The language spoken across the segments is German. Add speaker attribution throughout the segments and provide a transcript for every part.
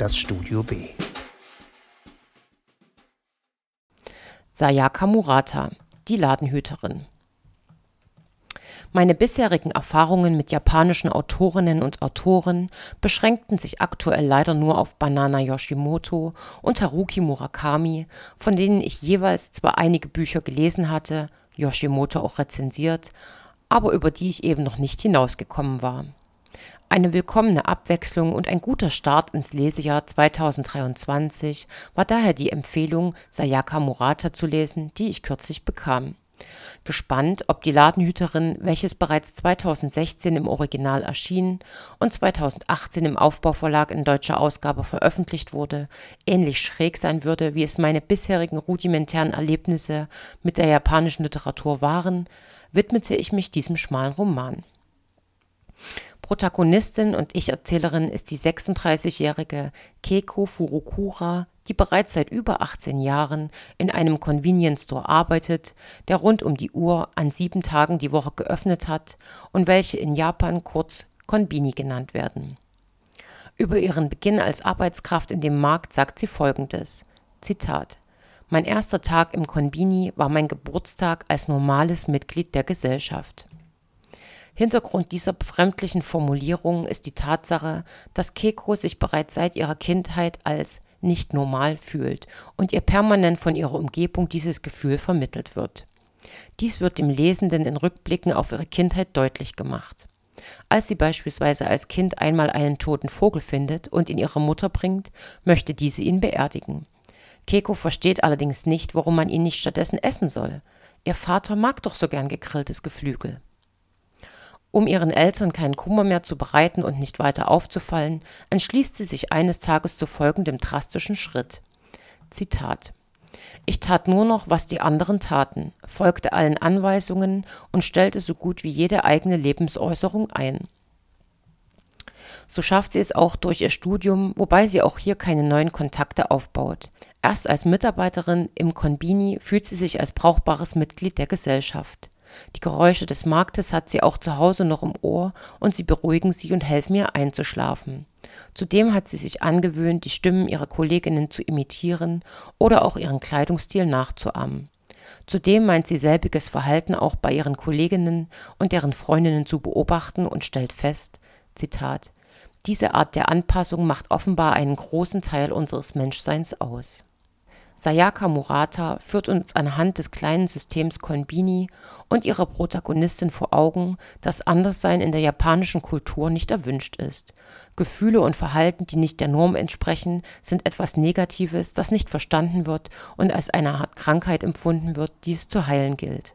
Speaker 1: das Studio B.
Speaker 2: Sayaka Murata, die Ladenhüterin. Meine bisherigen Erfahrungen mit japanischen Autorinnen und Autoren beschränkten sich aktuell leider nur auf Banana Yoshimoto und Haruki Murakami, von denen ich jeweils zwar einige Bücher gelesen hatte, Yoshimoto auch rezensiert, aber über die ich eben noch nicht hinausgekommen war. Eine willkommene Abwechslung und ein guter Start ins Lesejahr 2023 war daher die Empfehlung, Sayaka Murata zu lesen, die ich kürzlich bekam. Gespannt, ob die Ladenhüterin, welches bereits 2016 im Original erschien und 2018 im Aufbauverlag in deutscher Ausgabe veröffentlicht wurde, ähnlich schräg sein würde, wie es meine bisherigen rudimentären Erlebnisse mit der japanischen Literatur waren, widmete ich mich diesem schmalen Roman. Protagonistin und Ich-Erzählerin ist die 36-jährige Keiko Furukura, die bereits seit über 18 Jahren in einem Convenience Store arbeitet, der rund um die Uhr an sieben Tagen die Woche geöffnet hat und welche in Japan kurz Konbini genannt werden. Über ihren Beginn als Arbeitskraft in dem Markt sagt sie folgendes: Zitat Mein erster Tag im Konbini war mein Geburtstag als normales Mitglied der Gesellschaft. Hintergrund dieser befremdlichen Formulierung ist die Tatsache, dass Keko sich bereits seit ihrer Kindheit als nicht normal fühlt und ihr permanent von ihrer Umgebung dieses Gefühl vermittelt wird. Dies wird dem Lesenden in Rückblicken auf ihre Kindheit deutlich gemacht. Als sie beispielsweise als Kind einmal einen toten Vogel findet und ihn ihrer Mutter bringt, möchte diese ihn beerdigen. Keko versteht allerdings nicht, warum man ihn nicht stattdessen essen soll. Ihr Vater mag doch so gern gegrilltes Geflügel. Um ihren Eltern keinen Kummer mehr zu bereiten und nicht weiter aufzufallen, entschließt sie sich eines Tages zu folgendem drastischen Schritt. Zitat Ich tat nur noch, was die anderen taten, folgte allen Anweisungen und stellte so gut wie jede eigene Lebensäußerung ein. So schafft sie es auch durch ihr Studium, wobei sie auch hier keine neuen Kontakte aufbaut. Erst als Mitarbeiterin im Konbini fühlt sie sich als brauchbares Mitglied der Gesellschaft. Die Geräusche des Marktes hat sie auch zu Hause noch im Ohr und sie beruhigen sie und helfen ihr einzuschlafen. Zudem hat sie sich angewöhnt, die Stimmen ihrer Kolleginnen zu imitieren oder auch ihren Kleidungsstil nachzuahmen. Zudem meint sie selbiges Verhalten auch bei ihren Kolleginnen und deren Freundinnen zu beobachten und stellt fest, Zitat, diese Art der Anpassung macht offenbar einen großen Teil unseres Menschseins aus. Sayaka Murata führt uns anhand des kleinen Systems Konbini und ihrer Protagonistin vor Augen, dass Anderssein in der japanischen Kultur nicht erwünscht ist. Gefühle und Verhalten, die nicht der Norm entsprechen, sind etwas Negatives, das nicht verstanden wird und als eine Art Krankheit empfunden wird, die es zu heilen gilt.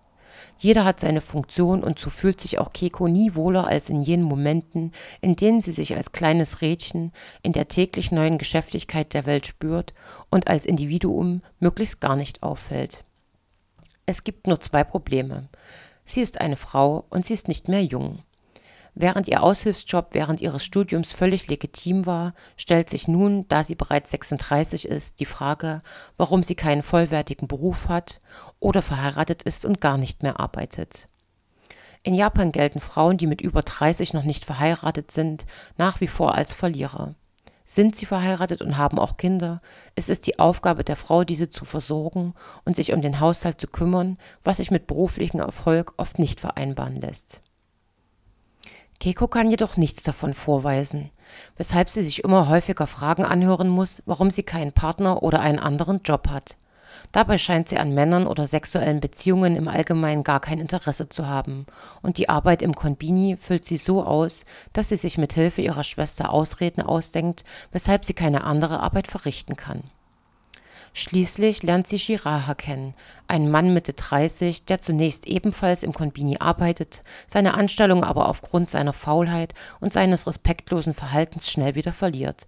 Speaker 2: Jeder hat seine Funktion und so fühlt sich auch Keiko nie wohler als in jenen Momenten, in denen sie sich als kleines Rädchen in der täglich neuen Geschäftigkeit der Welt spürt und als Individuum möglichst gar nicht auffällt. Es gibt nur zwei Probleme. Sie ist eine Frau und sie ist nicht mehr jung. Während ihr Aushilfsjob während ihres Studiums völlig legitim war, stellt sich nun, da sie bereits 36 ist, die Frage, warum sie keinen vollwertigen Beruf hat oder verheiratet ist und gar nicht mehr arbeitet. In Japan gelten Frauen, die mit über 30 noch nicht verheiratet sind, nach wie vor als Verlierer. Sind sie verheiratet und haben auch Kinder, ist es die Aufgabe der Frau, diese zu versorgen und sich um den Haushalt zu kümmern, was sich mit beruflichem Erfolg oft nicht vereinbaren lässt. Keiko kann jedoch nichts davon vorweisen, weshalb sie sich immer häufiger Fragen anhören muss, warum sie keinen Partner oder einen anderen Job hat. Dabei scheint sie an Männern oder sexuellen Beziehungen im Allgemeinen gar kein Interesse zu haben, und die Arbeit im Konbini füllt sie so aus, dass sie sich mit Hilfe ihrer Schwester Ausreden ausdenkt, weshalb sie keine andere Arbeit verrichten kann. Schließlich lernt sie Shiraha kennen, einen Mann Mitte 30, der zunächst ebenfalls im Konbini arbeitet, seine Anstellung aber aufgrund seiner Faulheit und seines respektlosen Verhaltens schnell wieder verliert.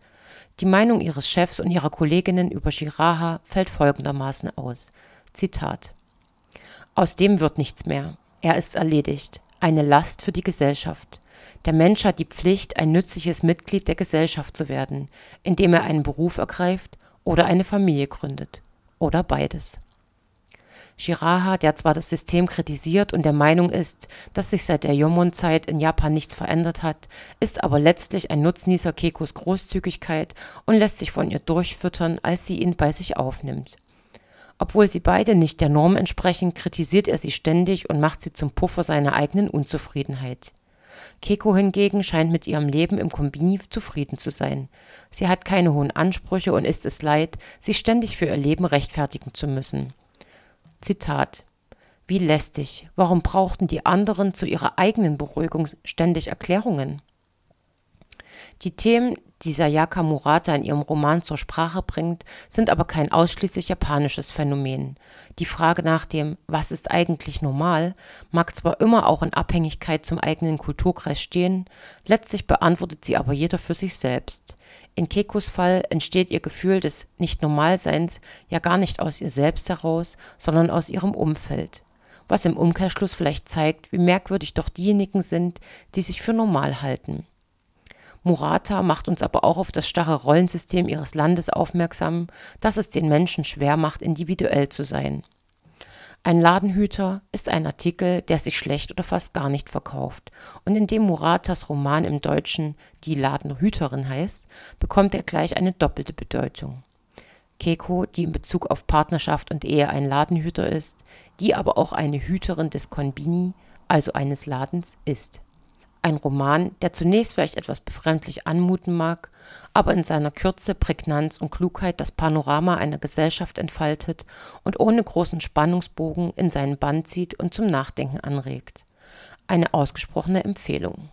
Speaker 2: Die Meinung ihres Chefs und ihrer Kolleginnen über Shiraha fällt folgendermaßen aus. Zitat. Aus dem wird nichts mehr. Er ist erledigt. Eine Last für die Gesellschaft. Der Mensch hat die Pflicht, ein nützliches Mitglied der Gesellschaft zu werden, indem er einen Beruf ergreift oder eine Familie gründet oder beides. Shiraha, der zwar das System kritisiert und der Meinung ist, dass sich seit der Jomon-Zeit in Japan nichts verändert hat, ist aber letztlich ein Nutznießer Kekos Großzügigkeit und lässt sich von ihr durchfüttern, als sie ihn bei sich aufnimmt. Obwohl sie beide nicht der Norm entsprechen, kritisiert er sie ständig und macht sie zum Puffer seiner eigenen Unzufriedenheit. Keko hingegen scheint mit ihrem Leben im Kombini zufrieden zu sein. Sie hat keine hohen Ansprüche und ist es leid, sich ständig für ihr Leben rechtfertigen zu müssen. Zitat Wie lästig. Warum brauchten die anderen zu ihrer eigenen Beruhigung ständig Erklärungen? Die Themen, die Sayaka Murata in ihrem Roman zur Sprache bringt, sind aber kein ausschließlich japanisches Phänomen. Die Frage nach dem Was ist eigentlich normal mag zwar immer auch in Abhängigkeit zum eigenen Kulturkreis stehen, letztlich beantwortet sie aber jeder für sich selbst. In Kekos Fall entsteht ihr Gefühl des Nicht-Normalseins ja gar nicht aus ihr selbst heraus, sondern aus ihrem Umfeld. Was im Umkehrschluss vielleicht zeigt, wie merkwürdig doch diejenigen sind, die sich für normal halten. Murata macht uns aber auch auf das starre Rollensystem ihres Landes aufmerksam, das es den Menschen schwer macht, individuell zu sein. Ein Ladenhüter ist ein Artikel, der sich schlecht oder fast gar nicht verkauft. Und indem Muratas Roman im Deutschen Die Ladenhüterin heißt, bekommt er gleich eine doppelte Bedeutung. Keiko, die in Bezug auf Partnerschaft und Ehe ein Ladenhüter ist, die aber auch eine Hüterin des Konbini, also eines Ladens, ist. Ein Roman, der zunächst vielleicht etwas befremdlich anmuten mag, aber in seiner Kürze, Prägnanz und Klugheit das Panorama einer Gesellschaft entfaltet und ohne großen Spannungsbogen in seinen Bann zieht und zum Nachdenken anregt. Eine ausgesprochene Empfehlung